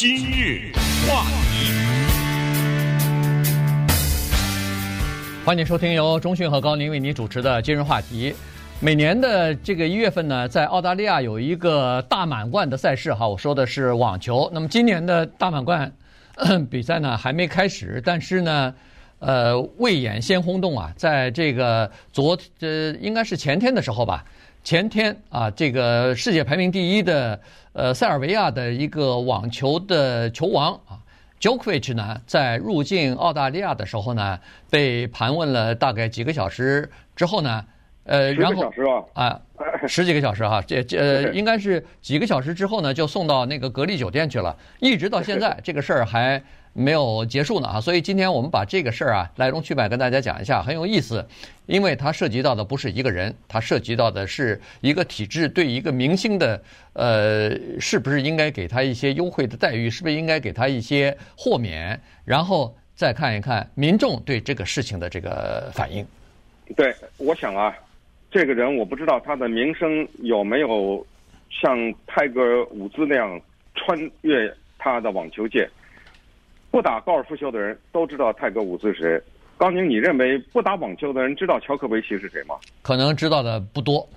今日话题，欢迎收听由中讯和高宁为您主持的今日话题。每年的这个一月份呢，在澳大利亚有一个大满贯的赛事哈，我说的是网球。那么今年的大满贯 比赛呢还没开始，但是呢，呃，未演先轰动啊，在这个昨呃应该是前天的时候吧。前天啊，这个世界排名第一的呃塞尔维亚的一个网球的球王啊，Djokovic 呢，在入境澳大利亚的时候呢，被盘问了大概几个小时之后呢，呃，然后啊，十几个小时哈，这这应该是几个小时之后呢，就送到那个隔离酒店去了，一直到现在这个事儿还。没有结束呢啊，所以今天我们把这个事儿啊来龙去脉跟大家讲一下，很有意思，因为它涉及到的不是一个人，它涉及到的是一个体制对一个明星的呃，是不是应该给他一些优惠的待遇，是不是应该给他一些豁免，然后再看一看民众对这个事情的这个反应。对，我想啊，这个人我不知道他的名声有没有像泰戈尔伍兹那样穿越他的网球界。不打高尔夫球的人都知道泰戈伍兹是谁。高宁，你认为不打网球的人知道乔科维奇是谁吗？可能知道的不多，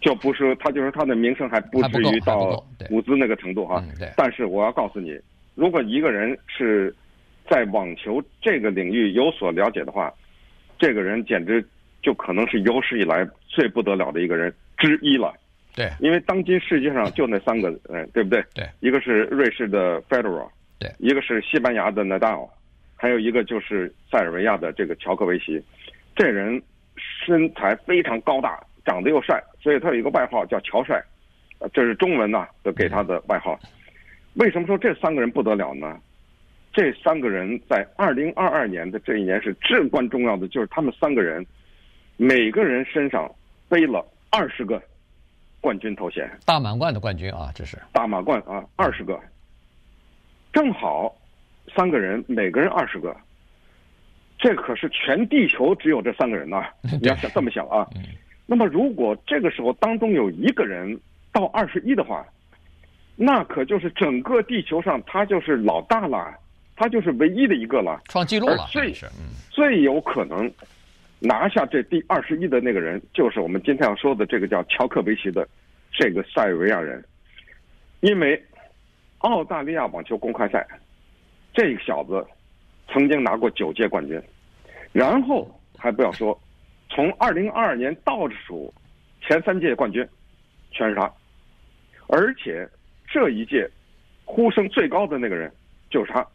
就不是他，就是他的名声还不至于到伍兹那个程度哈。但是我要告诉你，如果一个人是在网球这个领域有所了解的话，这个人简直就可能是有史以来最不得了的一个人之一了。对，因为当今世界上就那三个人，对不对？对，一个是瑞士的费德勒。对，一个是西班牙的纳达尔，还有一个就是塞尔维亚的这个乔科维奇。这人身材非常高大，长得又帅，所以他有一个外号叫“乔帅”，这是中文呐都给他的外号。为什么说这三个人不得了呢？这三个人在二零二二年的这一年是至关重要的，就是他们三个人每个人身上背了二十个冠军头衔，大满贯的冠军啊，这是大满贯啊，二十个。正好，三个人每个人二十个，这可是全地球只有这三个人呐！你要想这么想啊。那么如果这个时候当中有一个人到二十一的话，那可就是整个地球上他就是老大了，他就是唯一的一个了，创纪录了。最最有可能拿下这第二十一的那个人，就是我们今天要说的这个叫乔克维奇的这个塞尔维亚人，因为。澳大利亚网球公开赛，这个小子曾经拿过九届冠军，然后还不要说，从二零二二年倒数前三届冠军全是他，而且这一届呼声最高的那个人就是他。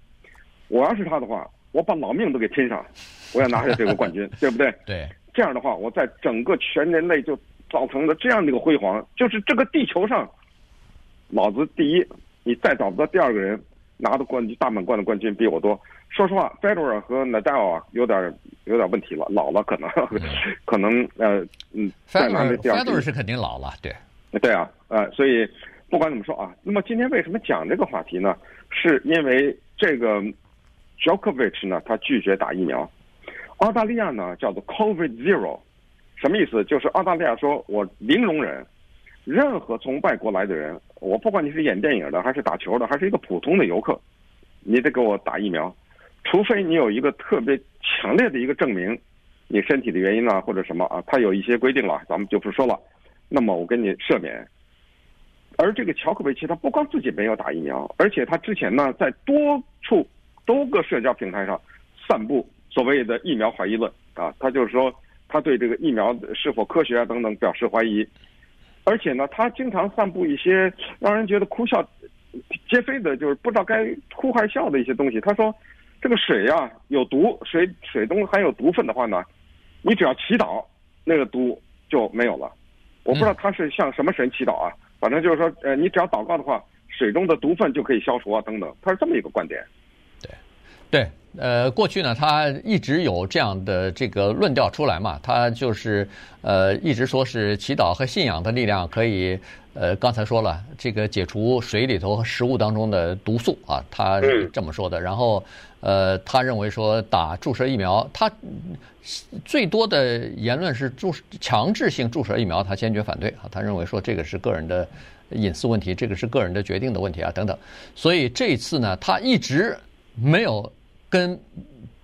我要是他的话，我把老命都给拼上，我要拿下这个冠军，对不对？对。这样的话，我在整个全人类就造成了这样的一个辉煌，就是这个地球上，老子第一。你再找不到第二个人拿的冠军大满贯的冠军比我多。说实话，费德勒和纳达尔啊，有点有点问题了，老了可能，嗯、可能呃嗯。费德勒费德勒是肯定老了，对。对啊，呃，所以不管怎么说啊，那么今天为什么讲这个话题呢？是因为这个 Djokovic 呢，他拒绝打疫苗。澳大利亚呢叫做 Covid Zero，什么意思？就是澳大利亚说我零容忍。任何从外国来的人，我不管你是演电影的，还是打球的，还是一个普通的游客，你得给我打疫苗，除非你有一个特别强烈的一个证明，你身体的原因啊，或者什么啊，他有一些规定了，咱们就不说了。那么我给你赦免。而这个乔克维奇他不光自己没有打疫苗，而且他之前呢，在多处多个社交平台上散布所谓的疫苗怀疑论啊，他就是说他对这个疫苗是否科学啊等等表示怀疑。而且呢，他经常散布一些让人觉得哭笑皆非的，就是不知道该哭还是笑的一些东西。他说，这个水呀有毒，水水中含有毒分的话呢，你只要祈祷，那个毒就没有了。我不知道他是向什么神祈祷啊，反正就是说，呃，你只要祷告的话，水中的毒分就可以消除啊，等等。他是这么一个观点。对，对。呃，过去呢，他一直有这样的这个论调出来嘛，他就是呃，一直说是祈祷和信仰的力量可以，呃，刚才说了这个解除水里头和食物当中的毒素啊，他是这么说的。然后呃，他认为说打注射疫苗，他最多的言论是注强制性注射疫苗，他坚决反对啊，他认为说这个是个人的隐私问题，这个是个人的决定的问题啊，等等。所以这一次呢，他一直没有跟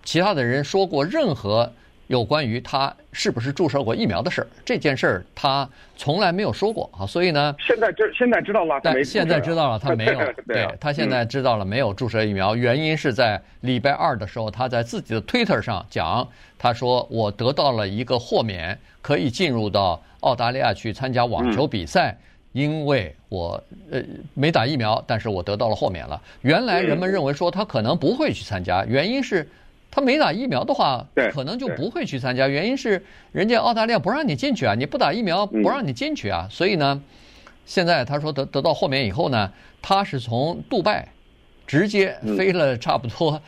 其他的人说过任何。有关于他是不是注射过疫苗的事儿，这件事儿他从来没有说过啊，所以呢，现在知现在知道了，但现在知道了他没有，对他现在知道了没有注射疫苗，原因是在礼拜二的时候，他在自己的 Twitter 上讲，他说我得到了一个豁免，可以进入到澳大利亚去参加网球比赛，因为我呃没打疫苗，但是我得到了豁免了。原来人们认为说他可能不会去参加，原因是。他没打疫苗的话，可能就不会去参加。原因是人家澳大利亚不让你进去啊，你不打疫苗不让你进去啊。所以呢，现在他说得得到豁免以后呢，他是从杜拜直接飞了差不多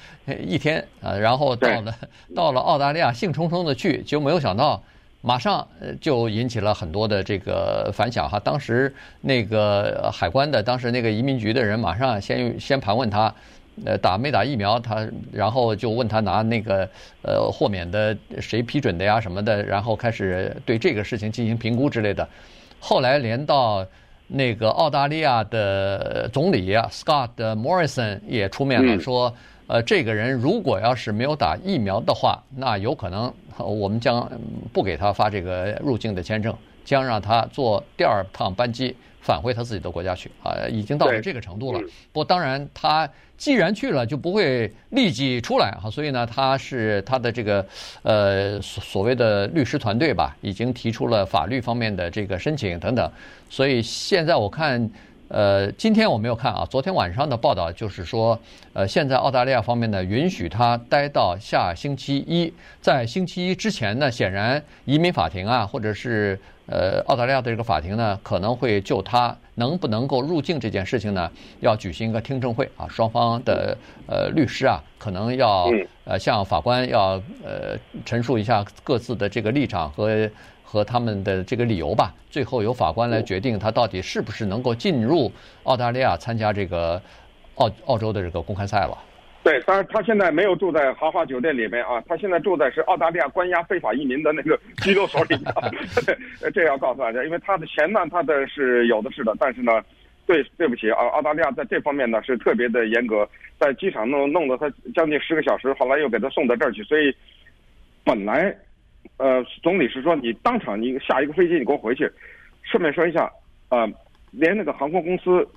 一天啊，然后到了到了澳大利亚，兴冲冲的去，就没有想到马上就引起了很多的这个反响哈。当时那个海关的，当时那个移民局的人马上先先盘问他。呃，打没打疫苗？他然后就问他拿那个呃豁免的谁批准的呀什么的，然后开始对这个事情进行评估之类的。后来连到那个澳大利亚的总理啊，Scott Morrison 也出面了，说呃这个人如果要是没有打疫苗的话，那有可能我们将不给他发这个入境的签证，将让他坐第二趟班机返回他自己的国家去啊，已经到了这个程度了。不过当然他。既然去了，就不会立即出来哈，所以呢，他是他的这个呃所所谓的律师团队吧，已经提出了法律方面的这个申请等等，所以现在我看。呃，今天我没有看啊。昨天晚上的报道就是说，呃，现在澳大利亚方面呢，允许他待到下星期一。在星期一之前呢，显然移民法庭啊，或者是呃澳大利亚的这个法庭呢，可能会就他能不能够入境这件事情呢，要举行一个听证会啊。双方的呃律师啊，可能要呃向法官要呃陈述一下各自的这个立场和。和他们的这个理由吧，最后由法官来决定他到底是不是能够进入澳大利亚参加这个澳澳洲的这个公开赛了。对，当然他现在没有住在豪华酒店里面啊，他现在住在是澳大利亚关押非法移民的那个拘留所里面。这要告诉大家，因为他的钱呢，他的是有的是的，但是呢，对对不起啊，澳大利亚在这方面呢是特别的严格，在机场弄弄了他将近十个小时，后来又给他送到这儿去，所以本来。呃，总理是说你当场你下一个飞机你给我回去。顺便说一下，呃，连那个航空公司，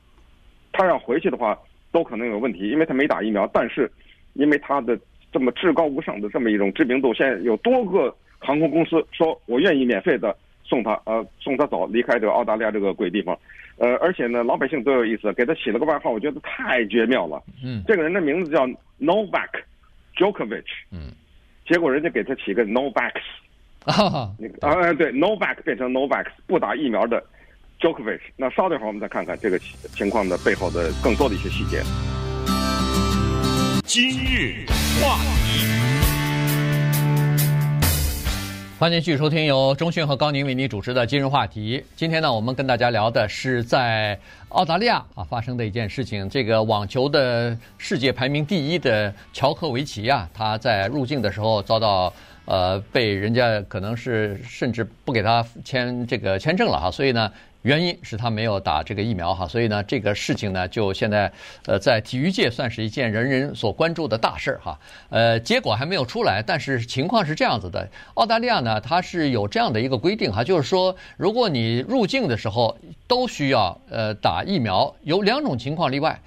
他要回去的话都可能有问题，因为他没打疫苗。但是，因为他的这么至高无上的这么一种知名度，现在有多个航空公司说我愿意免费的送他，呃，送他走离开这个澳大利亚这个鬼地方。呃，而且呢，老百姓都有意思，给他起了个外号，我觉得太绝妙了。嗯，这个人的名字叫 Novak Djokovic。嗯，结果人家给他起个 Novak。啊，对，Novak 变成 Novak 不打疫苗的 Jokovic。那稍等一会儿我们再看看这个情况的背后的更多的一些细节。今日话题，欢迎继续收听由中讯和高宁为您主持的今日话题。今天呢，我们跟大家聊的是在澳大利亚啊发生的一件事情。这个网球的世界排名第一的乔科维奇啊，他在入境的时候遭到。呃，被人家可能是甚至不给他签这个签证了哈，所以呢，原因是他没有打这个疫苗哈，所以呢，这个事情呢，就现在呃，在体育界算是一件人人所关注的大事儿哈。呃，结果还没有出来，但是情况是这样子的，澳大利亚呢，它是有这样的一个规定哈，就是说，如果你入境的时候都需要呃打疫苗，有两种情况例外。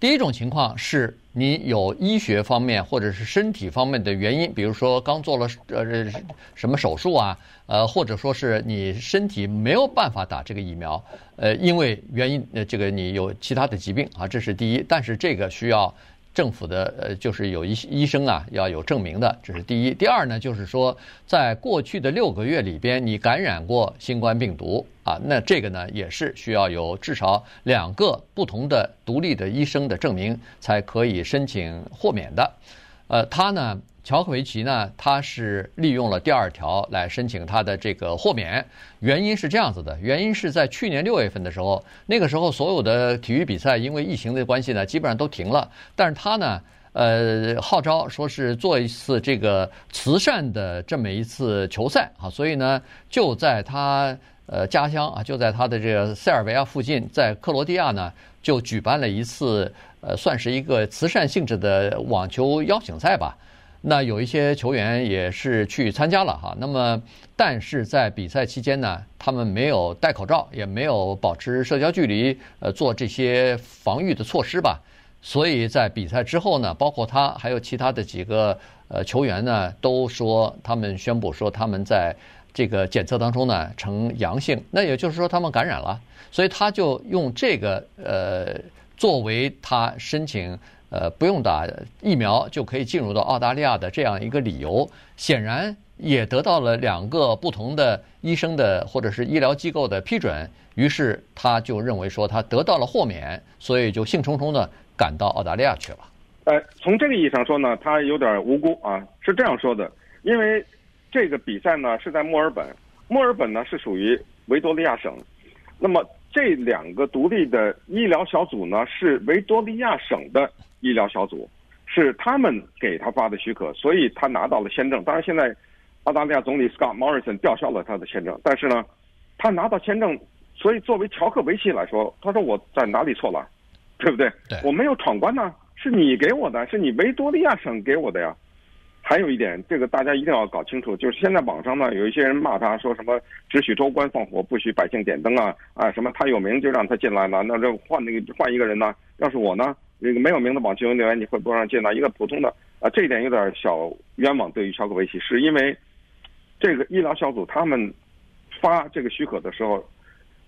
第一种情况是你有医学方面或者是身体方面的原因，比如说刚做了呃什么手术啊，呃或者说是你身体没有办法打这个疫苗，呃因为原因呃这个你有其他的疾病啊，这是第一，但是这个需要。政府的呃，就是有一些医生啊，要有证明的，这是第一。第二呢，就是说，在过去的六个月里边，你感染过新冠病毒啊，那这个呢，也是需要有至少两个不同的独立的医生的证明，才可以申请豁免的。呃，他呢。乔科维奇呢，他是利用了第二条来申请他的这个豁免，原因是这样子的，原因是在去年六月份的时候，那个时候所有的体育比赛因为疫情的关系呢，基本上都停了，但是他呢，呃，号召说是做一次这个慈善的这么一次球赛啊，所以呢，就在他呃家乡啊，就在他的这个塞尔维亚附近，在克罗地亚呢，就举办了一次呃，算是一个慈善性质的网球邀请赛吧。那有一些球员也是去参加了哈。那么，但是在比赛期间呢，他们没有戴口罩，也没有保持社交距离，呃，做这些防御的措施吧。所以在比赛之后呢，包括他还有其他的几个呃球员呢，都说他们宣布说他们在这个检测当中呢呈阳性，那也就是说他们感染了，所以他就用这个呃作为他申请呃不用打疫苗就可以进入到澳大利亚的这样一个理由，显然也得到了两个不同的医生的或者是医疗机构的批准，于是他就认为说他得到了豁免，所以就兴冲冲的赶到澳大利亚去了。呃，从这个意义上说呢，他有点无辜啊，是这样说的，因为。这个比赛呢是在墨尔本，墨尔本呢是属于维多利亚省，那么这两个独立的医疗小组呢是维多利亚省的医疗小组，是他们给他发的许可，所以他拿到了签证。当然，现在澳大利亚总理 Scott Morrison 吊销了他的签证，但是呢，他拿到签证，所以作为乔克维奇来说，他说我在哪里错了，对不对？对，我没有闯关呢，是你给我的，是你维多利亚省给我的呀。还有一点，这个大家一定要搞清楚，就是现在网上呢有一些人骂他说什么只许州官放火，不许百姓点灯啊啊什么他有名就让他进来了，那这换那个换一个人呢？要是我呢，那个没有名的网球运动员你会不会让见到？一个普通的啊，这一点有点小冤枉。对于乔科维奇，是因为这个医疗小组他们发这个许可的时候，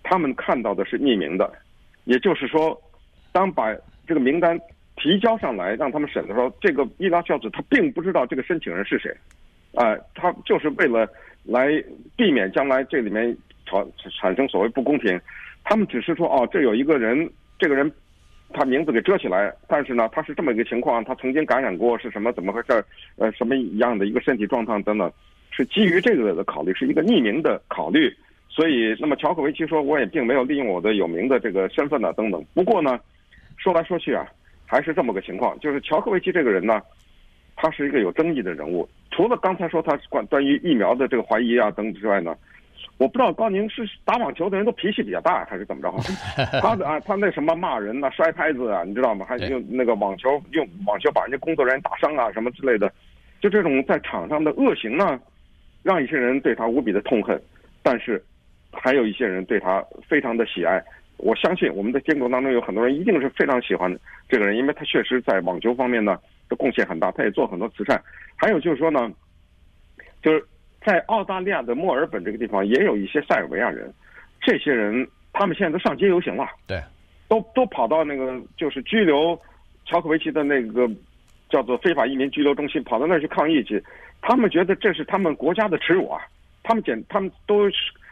他们看到的是匿名的，也就是说，当把这个名单。提交上来让他们审的时候，这个医疗小组他并不知道这个申请人是谁，啊、他就是为了来避免将来这里面产产生所谓不公平，他们只是说哦，这有一个人，这个人他名字给遮起来，但是呢，他是这么一个情况，他曾经感染过是什么，怎么回事，呃，什么一样的一个身体状况等等，是基于这个的考虑，是一个匿名的考虑，所以那么乔克维奇说，我也并没有利用我的有名的这个身份呢，等等。不过呢，说来说去啊。还是这么个情况，就是乔科维奇这个人呢，他是一个有争议的人物。除了刚才说他关关于疫苗的这个怀疑啊等之外呢，我不知道高宁是打网球的人都脾气比较大还是怎么着？他的啊，他那什么骂人呐、啊、摔拍子啊，你知道吗？还用那个网球用网球把人家工作人员打伤啊什么之类的，就这种在场上的恶行呢，让一些人对他无比的痛恨，但是还有一些人对他非常的喜爱。我相信我们的听众当中有很多人一定是非常喜欢这个人，因为他确实在网球方面呢的贡献很大，他也做很多慈善。还有就是说呢，就是在澳大利亚的墨尔本这个地方也有一些塞尔维亚人，这些人他们现在都上街游行了，对，都都跑到那个就是拘留乔科维奇的那个叫做非法移民拘留中心，跑到那儿去抗议去。他们觉得这是他们国家的耻辱啊，他们简他们都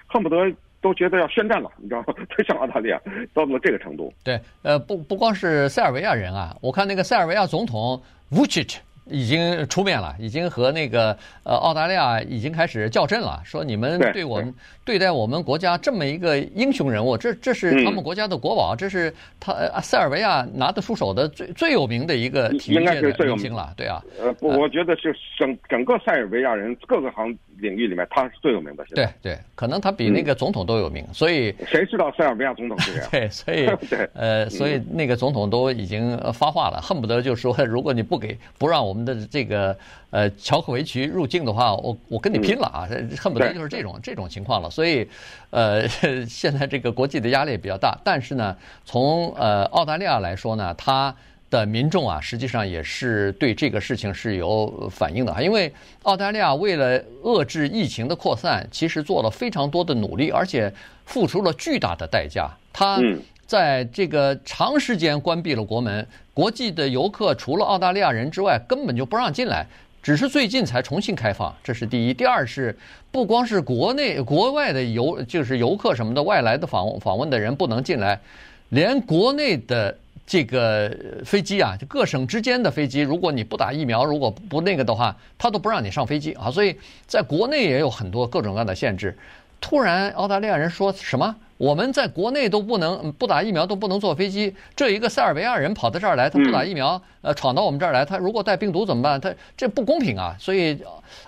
恨不得。都觉得要宣战了，你知道吗？就像澳大利亚到了这个程度。对，呃，不不光是塞尔维亚人啊，我看那个塞尔维亚总统 Vučić 已经出面了，已经和那个呃澳大利亚已经开始较真了，说你们对我们对待我们国家这么一个英雄人物，这这是他们国家的国宝，这是他塞尔维亚拿得出手的最最有名的一个体育界的明星了，对啊。呃，不，我觉得是整整个塞尔维亚人各个行领域里面他是最有名的。对对，可能他比那个总统都有名，所以谁知道塞尔维亚总统是谁？对，所以 对，呃，所以那个总统都已经发话了，恨不得就说，如果你不给不让我们的这个呃乔科维奇入境的话，我我跟你拼了啊！恨不得就是这种这种情况了。所以，呃，现在这个国际的压力也比较大，但是呢，从呃澳大利亚来说呢，他。的民众啊，实际上也是对这个事情是有反应的啊，因为澳大利亚为了遏制疫情的扩散，其实做了非常多的努力，而且付出了巨大的代价。他在这个长时间关闭了国门，国际的游客除了澳大利亚人之外，根本就不让进来，只是最近才重新开放。这是第一。第二是，不光是国内、国外的游，就是游客什么的，外来的访访问的人不能进来，连国内的。这个飞机啊，就各省之间的飞机，如果你不打疫苗，如果不那个的话，他都不让你上飞机啊。所以在国内也有很多各种各样的限制。突然，澳大利亚人说什么？我们在国内都不能不打疫苗都不能坐飞机，这一个塞尔维亚人跑到这儿来，他不打疫苗，呃，闯到我们这儿来，他如果带病毒怎么办？他这不公平啊！所以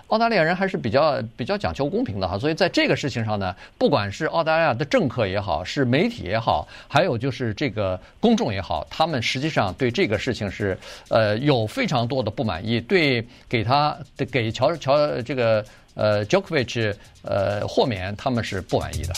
澳大利亚人还是比较比较讲求公平的哈。所以在这个事情上呢，不管是澳大利亚的政客也好，是媒体也好，还有就是这个公众也好，他们实际上对这个事情是呃有非常多的不满意，对给他给乔乔这个呃 Djokovic 呃豁免他们是不满意的。